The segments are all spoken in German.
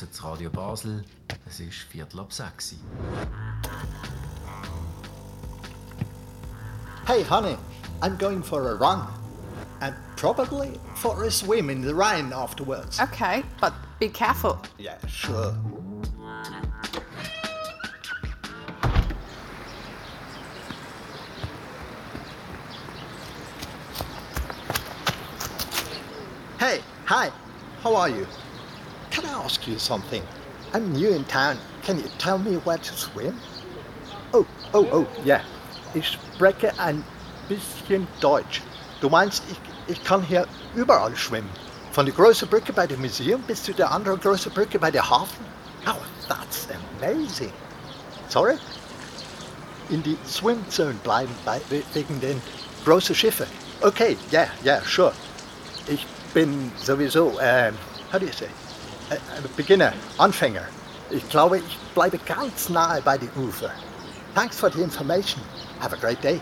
das Radio Basel. Es ist Viertel ab sechs. Hey, honey, I'm going for a run. And probably for a swim in the Rhine afterwards. Okay, but be careful. Yeah, sure. Hey, hi, how are you? Can I ask you something? I'm new in town. Can you tell me where to swim? Oh, oh, oh, ja. Ich spreche ein bisschen Deutsch. Du meinst, ich, ich kann hier überall schwimmen? Von der großen Brücke bei dem Museum bis zu der anderen großen Brücke bei der Hafen? Oh, that's amazing. Sorry? In die Swimzone bleiben bei, wegen den großen Schiffen. Okay, yeah, yeah, sure. Ich bin sowieso, ähm, how do you say? Äh, Beginner, Anfänger. Ich glaube, ich bleibe ganz nahe bei den Ufer. Thanks for the information. Have a great day.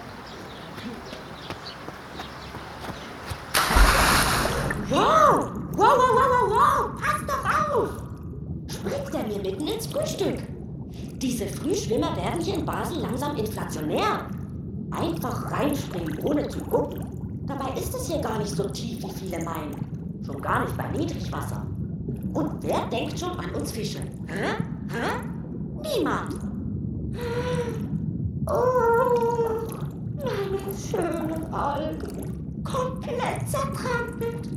Wow! Wow, wow, wow, wow, wow! Pass doch auf! Springt er mir mitten ins Frühstück? Diese Frühschwimmer werden hier in Basel langsam inflationär. Einfach reinspringen, ohne zu gucken. Dabei ist es hier gar nicht so tief, wie viele meinen. Schon gar nicht bei Niedrigwasser. Und wer denkt schon an uns Fische? Hä? Hä? Niemand. Oh, meine schönen Algen. Komplett zertrampelt.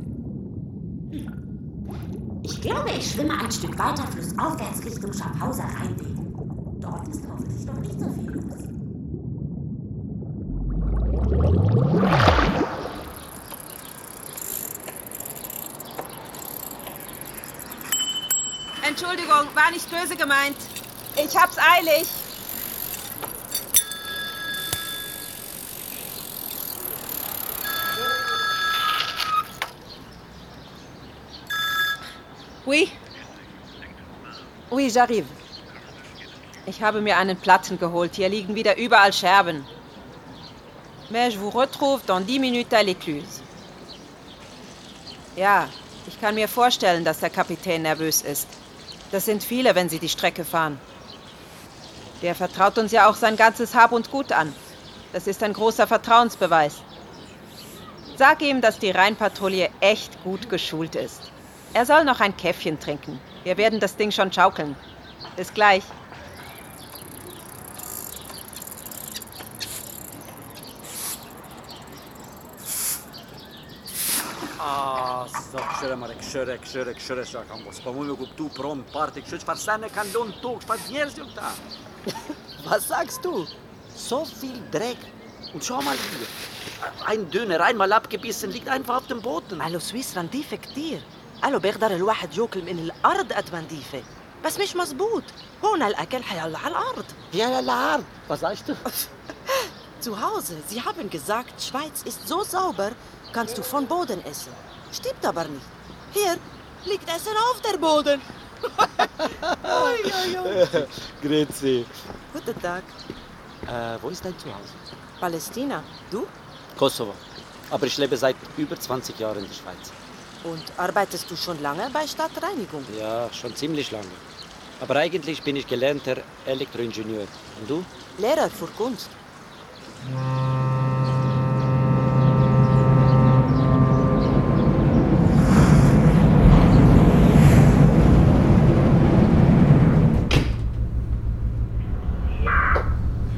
Ich glaube, ich schwimme ein Stück weiter flussaufwärts Richtung Schaffhauser Rheinweg. Dort ist hoffentlich noch nicht so viel los. Entschuldigung, war nicht böse gemeint. Ich hab's eilig. Oui. Oui, j'arrive. Ich habe mir einen Platten geholt. Hier liegen wieder überall Scherben. Mais je vous retrouve dans 10 minutes à l'écluse. Ja, ich kann mir vorstellen, dass der Kapitän nervös ist. Das sind viele, wenn sie die Strecke fahren. Der vertraut uns ja auch sein ganzes Hab und Gut an. Das ist ein großer Vertrauensbeweis. Sag ihm, dass die Rheinpatrouille echt gut geschult ist. Er soll noch ein Käffchen trinken. Wir werden das Ding schon schaukeln. Bis gleich. Ah, so kšere, mare, kšere, kšere, kšere, čakam, gospod, moj guck tu prom, party, kšere, par sene kan don tu, par jerzio da. Was sagst du? So viel Dreck. Und schau mal hier. Ein Döner, einmal abgebissen, liegt einfach auf dem Boden. قالوا سويسرا نظيفة كتير قالوا بيقدر الواحد ياكل من الأرض قد ما نظيفة بس مش مزبوط هون الأكل حيلا على الأرض Ja, ja, la, was sagst du? Zu Hause, Sie haben gesagt, Schweiz ist so sauber, kannst du von Boden essen. Stimmt aber nicht. Hier liegt Essen auf der Boden. oi, oi, oi. Grüezi. Guten Tag. Äh, wo ist dein Zuhause? Palästina, du? Kosovo. Aber ich lebe seit über 20 Jahren in der Schweiz. Und arbeitest du schon lange bei Stadtreinigung? Ja, schon ziemlich lange. Aber eigentlich bin ich gelernter Elektroingenieur. Und du? Lehrer für Kunst.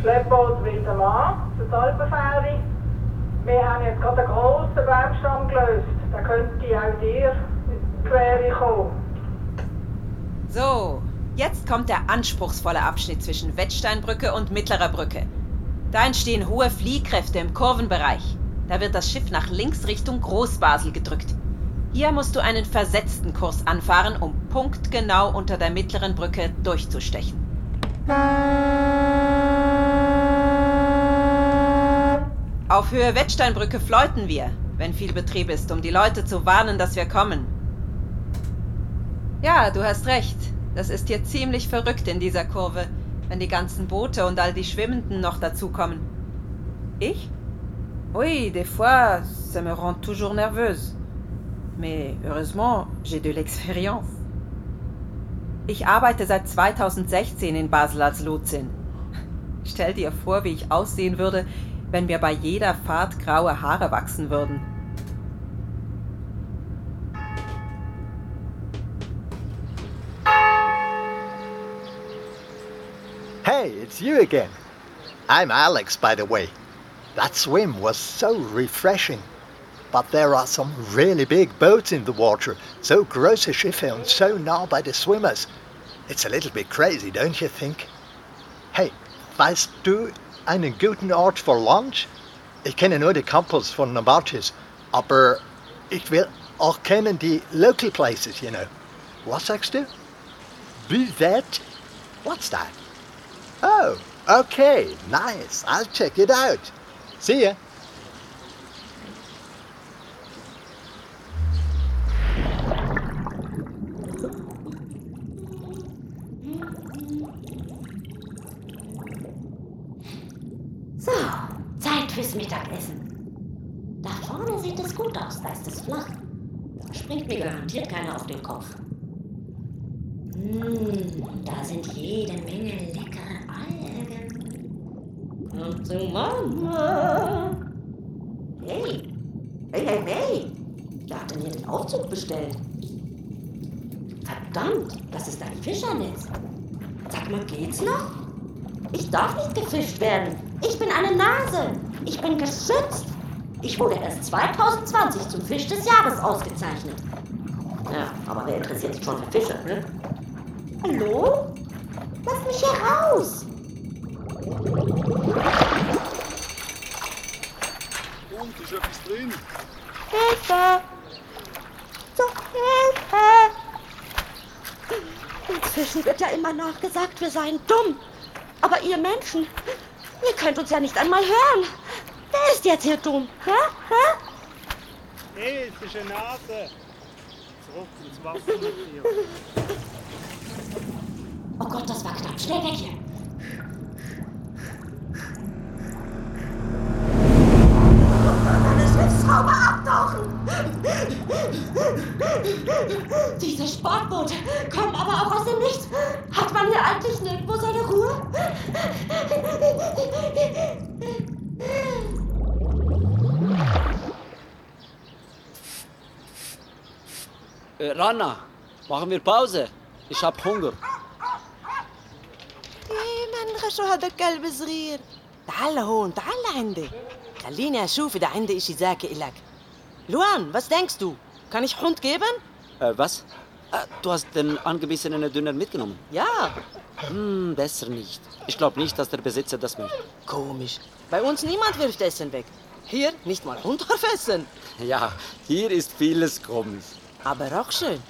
Schleppboot wieder an, das Alpenfähre. Wir haben jetzt gerade einen grossen Baumstamm gelöst. Da könnte auch dir in die Quere kommen. So, jetzt kommt der anspruchsvolle Abschnitt zwischen Wettsteinbrücke und Mittlerer Brücke. Da entstehen hohe Fliehkräfte im Kurvenbereich. Da wird das Schiff nach links Richtung Großbasel gedrückt. Hier musst du einen versetzten Kurs anfahren, um punktgenau unter der mittleren Brücke durchzustechen. Auf Höhe Wettsteinbrücke fläuten wir, wenn viel Betrieb ist, um die Leute zu warnen, dass wir kommen. Ja, du hast recht. Das ist hier ziemlich verrückt in dieser Kurve, wenn die ganzen Boote und all die Schwimmenden noch dazukommen. Ich? Oui, des fois, ça me rend toujours nerveuse. Mais heureusement, j'ai de l'expérience. Ich arbeite seit 2016 in Basel als Lotsin. Stell dir vor, wie ich aussehen würde, wenn mir bei jeder Fahrt graue Haare wachsen würden. Hey, it's you again. I'm Alex, by the way. That swim was so refreshing. But there are some really big boats in the water, so große Schiffe und so nah by the swimmers. It's a little bit crazy, don't you think? Hey, weißt du einen guten Ort for lunch? Ich kenne nur die Campus von Novartis, aber ich will auch kennen die local places, you know. Was sagst du? Buvette? What's that? Oh, okay, nice. I'll check it out. See ya. So, Zeit fürs Mittagessen. Da vorne sieht es gut aus, da ist es flach. Da springt mir garantiert keiner auf den Kopf. Mmh, da sind jede Menge. Und zu Mama. Hey, hey, hey, hey. Wer hat denn hier den Aufzug bestellt? Verdammt, das ist ein Fischernetz. Sag mal, geht's noch? Ich darf nicht gefischt werden. Ich bin eine Nase. Ich bin geschützt. Ich wurde erst 2020 zum Fisch des Jahres ausgezeichnet. Ja, aber wer interessiert sich schon für Fische, ne? Hallo? Lass mich hier raus. Und ist etwas drin? Hilfe! Zur Hilfe! Uns Fischen wird ja immer nachgesagt, wir seien dumm. Aber ihr Menschen, ihr könnt uns ja nicht einmal hören. Wer ist jetzt hier dumm? Hä? Hä? Hey, es ist eine Nase. Zurück ins Wasser mit dir. Oh Gott, das war knapp. Schnell weg hier. Eine Schiffshaube abtauchen! Diese Sportboote kommen aber auch aus dem Nichts. Hat man hier eigentlich nirgendwo seine Ruhe? Äh, Rana, machen wir Pause. Ich hab Hunger. من شو هذا الكلب صغير تعال هون تعال عندي خليني اشوف اذا عندي اشي زاكي الك Luan, was denkst du? Kann ich Hund geben? Äh, was? Äh, du hast den angebissenen Dünner mitgenommen? Ja. Hm, besser nicht. Ich glaube nicht, dass der Besitzer das möchte. Komisch. Bei uns niemand wirft Essen weg. Hier nicht mal Hund darf essen. Ja, hier ist vieles komisch. Aber auch schön.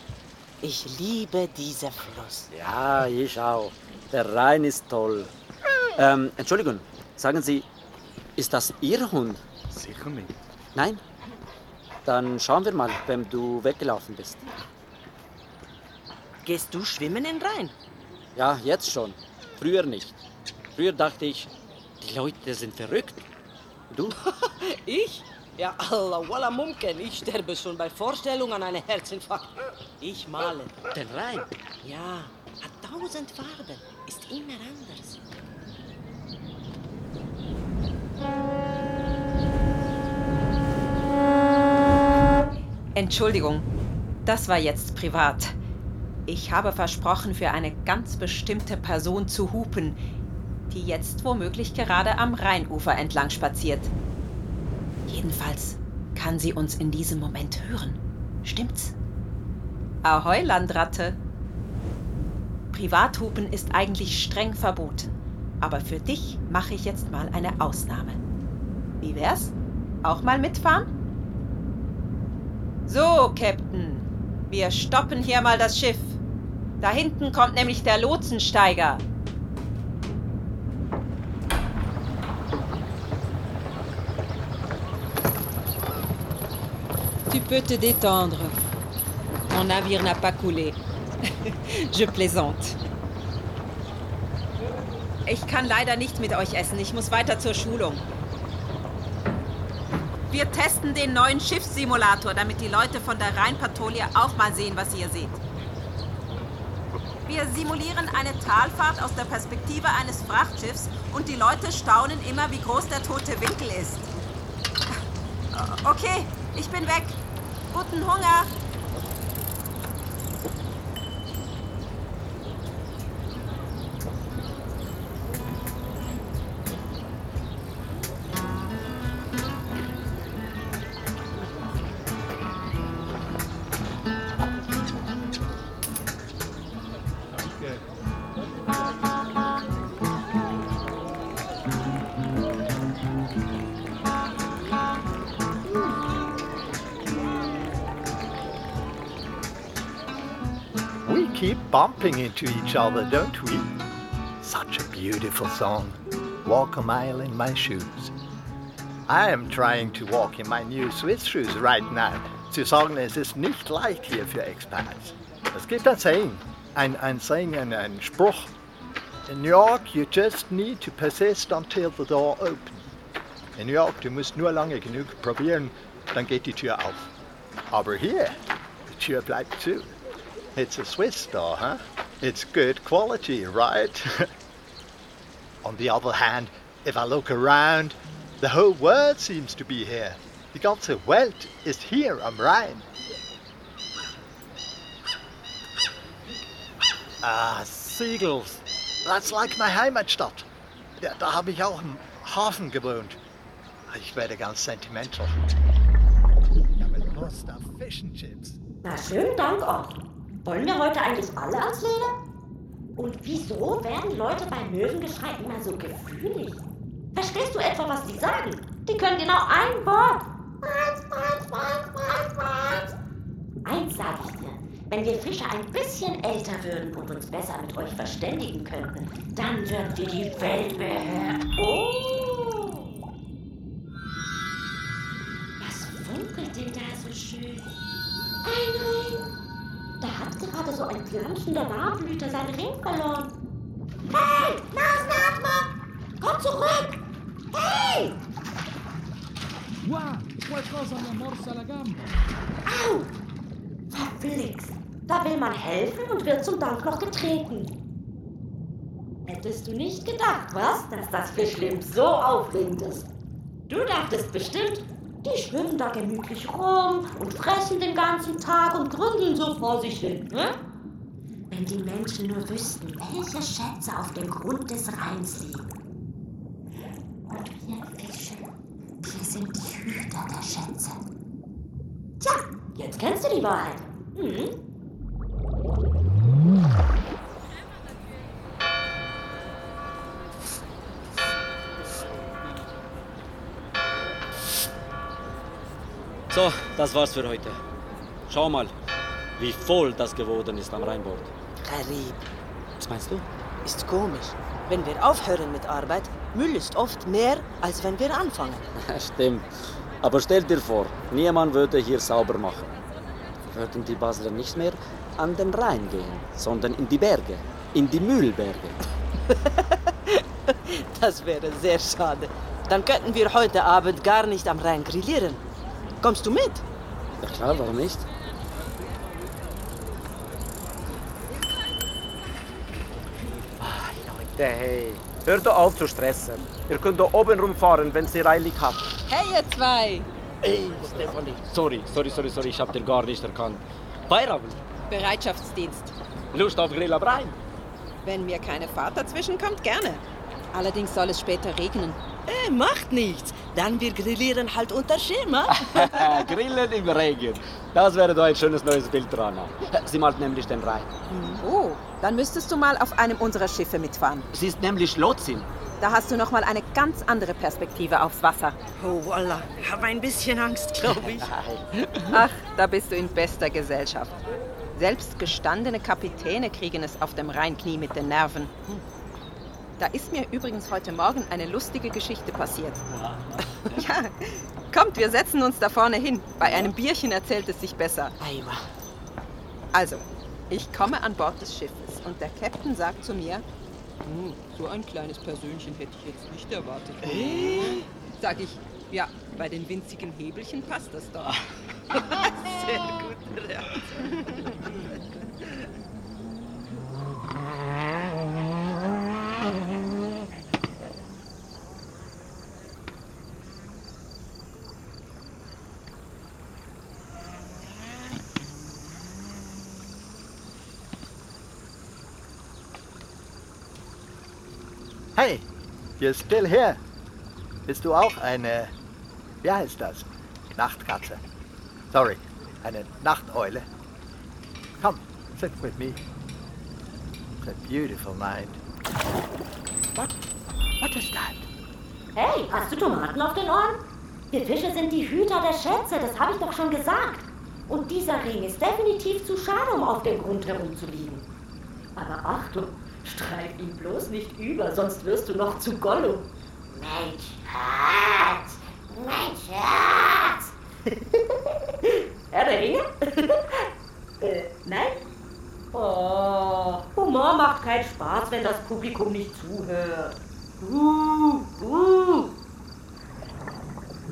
Ich liebe diesen Fluss. Ja, ich auch. Der Rhein ist toll. Ähm, Entschuldigung, sagen Sie, ist das Ihr Hund? Sicher nicht. Nein? Dann schauen wir mal, wenn du weggelaufen bist. Gehst du schwimmen in den Rhein? Ja, jetzt schon. Früher nicht. Früher dachte ich, die Leute sind verrückt. Du? Ich? Ja, Allah, walla mumken. Ich sterbe schon bei Vorstellung an einem Herzinfarkt. Ich male. Den Rhein? Ja, hat tausend Farben. Ist immer anders. Entschuldigung, das war jetzt privat. Ich habe versprochen, für eine ganz bestimmte Person zu hupen, die jetzt womöglich gerade am Rheinufer entlang spaziert. Jedenfalls kann sie uns in diesem Moment hören. Stimmt's? Ahoi, Landratte. Privathupen ist eigentlich streng verboten. Aber für dich mache ich jetzt mal eine Ausnahme. Wie wär's? Auch mal mitfahren? So, Captain. Wir stoppen hier mal das Schiff. Da hinten kommt nämlich der Lotsensteiger. Tu peux te détendre. Mon navire n'a pas coulé. Je plaisante. Ich kann leider nicht mit euch essen. Ich muss weiter zur Schulung. Wir testen den neuen Schiffssimulator, damit die Leute von der Rheinpatrouille auch mal sehen, was ihr seht. Wir simulieren eine Talfahrt aus der Perspektive eines Frachtschiffs und die Leute staunen immer, wie groß der tote Winkel ist. Okay, ich bin weg. Guten Hunger. Keep bumping into each other, don't we? Such a beautiful song. Walk a mile in my shoes. I am trying to walk in my new Swiss shoes right now. Zu sagen, es ist nicht leicht hier für Expats. Es gibt ein Saying, ein, ein Saying, ein, ein Spruch. In New York, you just need to persist until the door opens. In New York, du musst nur lange genug probieren, dann geht die Tür auf. Aber hier, die Tür bleibt zu. It's a Swiss store, huh? It's good quality, right? On the other hand, if I look around, the whole world seems to be here. Die ganze Welt ist hier am Rhein. Ah, Seagulls. That's like my Heimatstadt. Ja, da habe ich auch im Hafen gewohnt. Ich werde ganz sentimental. Ich habe Lust auf Fish and Chips. Na, schönen Dank, Ott. Wollen wir heute eigentlich alle ans Leder? Und wieso werden Leute beim Möwengeschrei immer so gefühlig? Verstehst du etwa, was die sagen? Die können genau ein Wort. Eins sage ich dir. Wenn wir Fische ein bisschen älter würden und uns besser mit euch verständigen könnten, dann würden wir die Welt beherrschen. Oh! Was funkelt denn da so schön? Ein Ring! Da hat gerade so ein planschender Warblüter seinen Ring verloren. Hey, Nasenatmer! Komm zurück! Hey! Wow, qualcosa mi morsa la gamba. Au! Verflixt! Da will man helfen und wird zum Dank noch getreten. Hättest du nicht gedacht, was? Dass das Fischleben so aufregend ist. Du dachtest bestimmt, die schwimmen da gemütlich rum und fressen den ganzen Tag und gründeln so vor sich hin, ne? Wenn die Menschen nur wüssten, welche Schätze auf dem Grund des Rheins liegen. Und wir Fische, wir sind die Hüter der Schätze. Tja, jetzt kennst du die Wahrheit. Hm? So, das war's für heute. Schau mal, wie voll das geworden ist am Rheinbord. Karib, Was meinst du? ist komisch. Wenn wir aufhören mit Arbeit, Müll ist oft mehr, als wenn wir anfangen. Stimmt. Aber stell dir vor, niemand würde hier sauber machen. Würden die Basler nicht mehr an den Rhein gehen, sondern in die Berge, in die Müllberge. Das wäre sehr schade. Dann könnten wir heute Abend gar nicht am Rhein grillieren. Kommst du mit? Ja klar, warum nicht? Leute, hey. Hört doch auf zu stressen. Ihr könnt da oben rumfahren, wenn ihr eilig habt. Hey, ihr zwei! Ey, Stefanie. Sorry, sorry, sorry, sorry, ich hab dir gar nicht erkannt. Feierabend. Bereitschaftsdienst. Lust auf Grill am Rhein? Wenn mir keine Fahrt dazwischen kommt, gerne. Allerdings soll es später regnen. Äh, macht nichts. Dann wir grillieren halt unter Schema. Grillen im Regen. Das wäre doch ein schönes neues Bild, Rana. Sie malt nämlich den Rhein. Oh, dann müsstest du mal auf einem unserer Schiffe mitfahren. Sie ist nämlich Lotsin. Da hast du noch mal eine ganz andere Perspektive aufs Wasser. Oh, Wallah. Habe ein bisschen Angst, glaube ich. Ach, da bist du in bester Gesellschaft. Selbst gestandene Kapitäne kriegen es auf dem Rheinknie mit den Nerven. Da ist mir übrigens heute Morgen eine lustige Geschichte passiert. Ja, kommt, wir setzen uns da vorne hin. Bei einem Bierchen erzählt es sich besser. Also, ich komme an Bord des Schiffes und der Captain sagt zu mir, "Hm, so ein kleines Persönchen hätte ich jetzt nicht erwartet. Sag ich, ja, bei den winzigen Hebelchen passt das doch. Sehr gute Reaktion. Hey, you're still here. Bist du auch eine, wie heißt das? Nachtkatze. Sorry, eine Nachteule. Come, sit with me. It's a beautiful night. What? What is that? Hey, hast du Tomaten auf den Ohren? Wir Fische sind die Hüter der Schätze, das habe ich doch schon gesagt. Und dieser Ring ist definitiv zu schade, um auf dem Grund herumzuliegen. Aber Achtung, streif ihn bloß nicht über, sonst wirst du noch zu Gollum. Mein Schatz, mein Schatz. Herr der Ringe? äh, nein? Oh, Humor macht keinen Spaß, wenn das Publikum nicht zuhört. Uh, uh.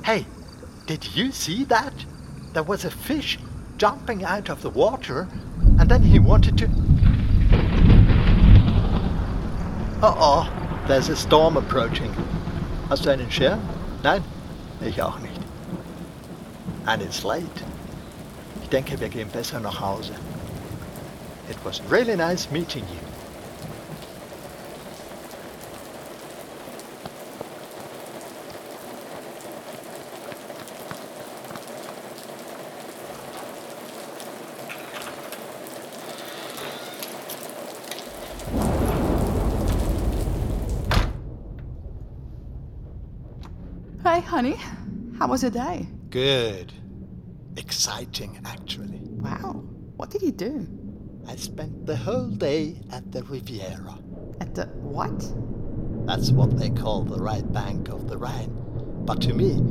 Hey, did you see that? There was a fish jumping out of the water and then he wanted to. Oh, there's a storm approaching. Hast du einen Schirm? Nein? Ich auch nicht. And it's late. Ich denke, wir gehen besser nach Hause. It was really nice meeting you. Hey, honey. How was your day? Good. Exciting, actually. Wow. What did you do? I spent the whole day at the Riviera. At the what? That's what they call the right bank of the Rhine. But to me,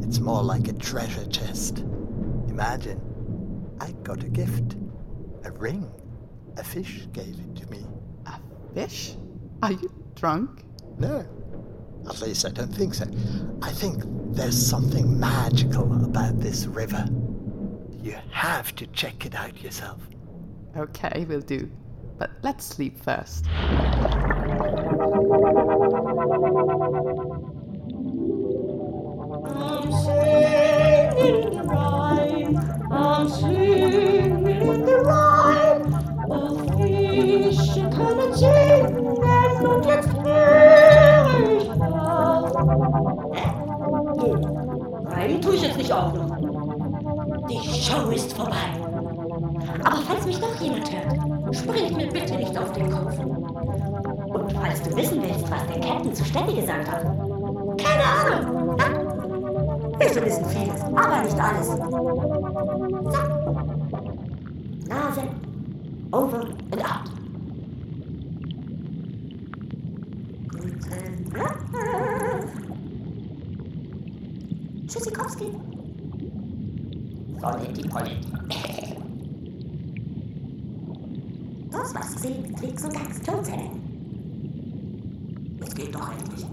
it's more like a treasure chest. Imagine, I got a gift. A ring. A fish gave it to me. A fish? Are you drunk? No. At least I don't think so. I think there's something magical about this river. You have to check it out yourself. Okay, we'll do. But let's sleep first. I'm singing the Rhine. I'm singing the Rhine. Oh, fish, können ich. Die Show ist vorbei. Aber falls mich doch jemand hört, springt mir bitte nicht auf den Kopf. Und falls du wissen willst, was der Captain zu Steffi gesagt hat, keine Ahnung. Ja? Wir wissen vieles, aber nicht alles. So. Nase, over and out. Guten. Tschüssikowski. Solletti Polletti. Das was gesehen, klingt so ganz totzäh. Es geht doch endlich.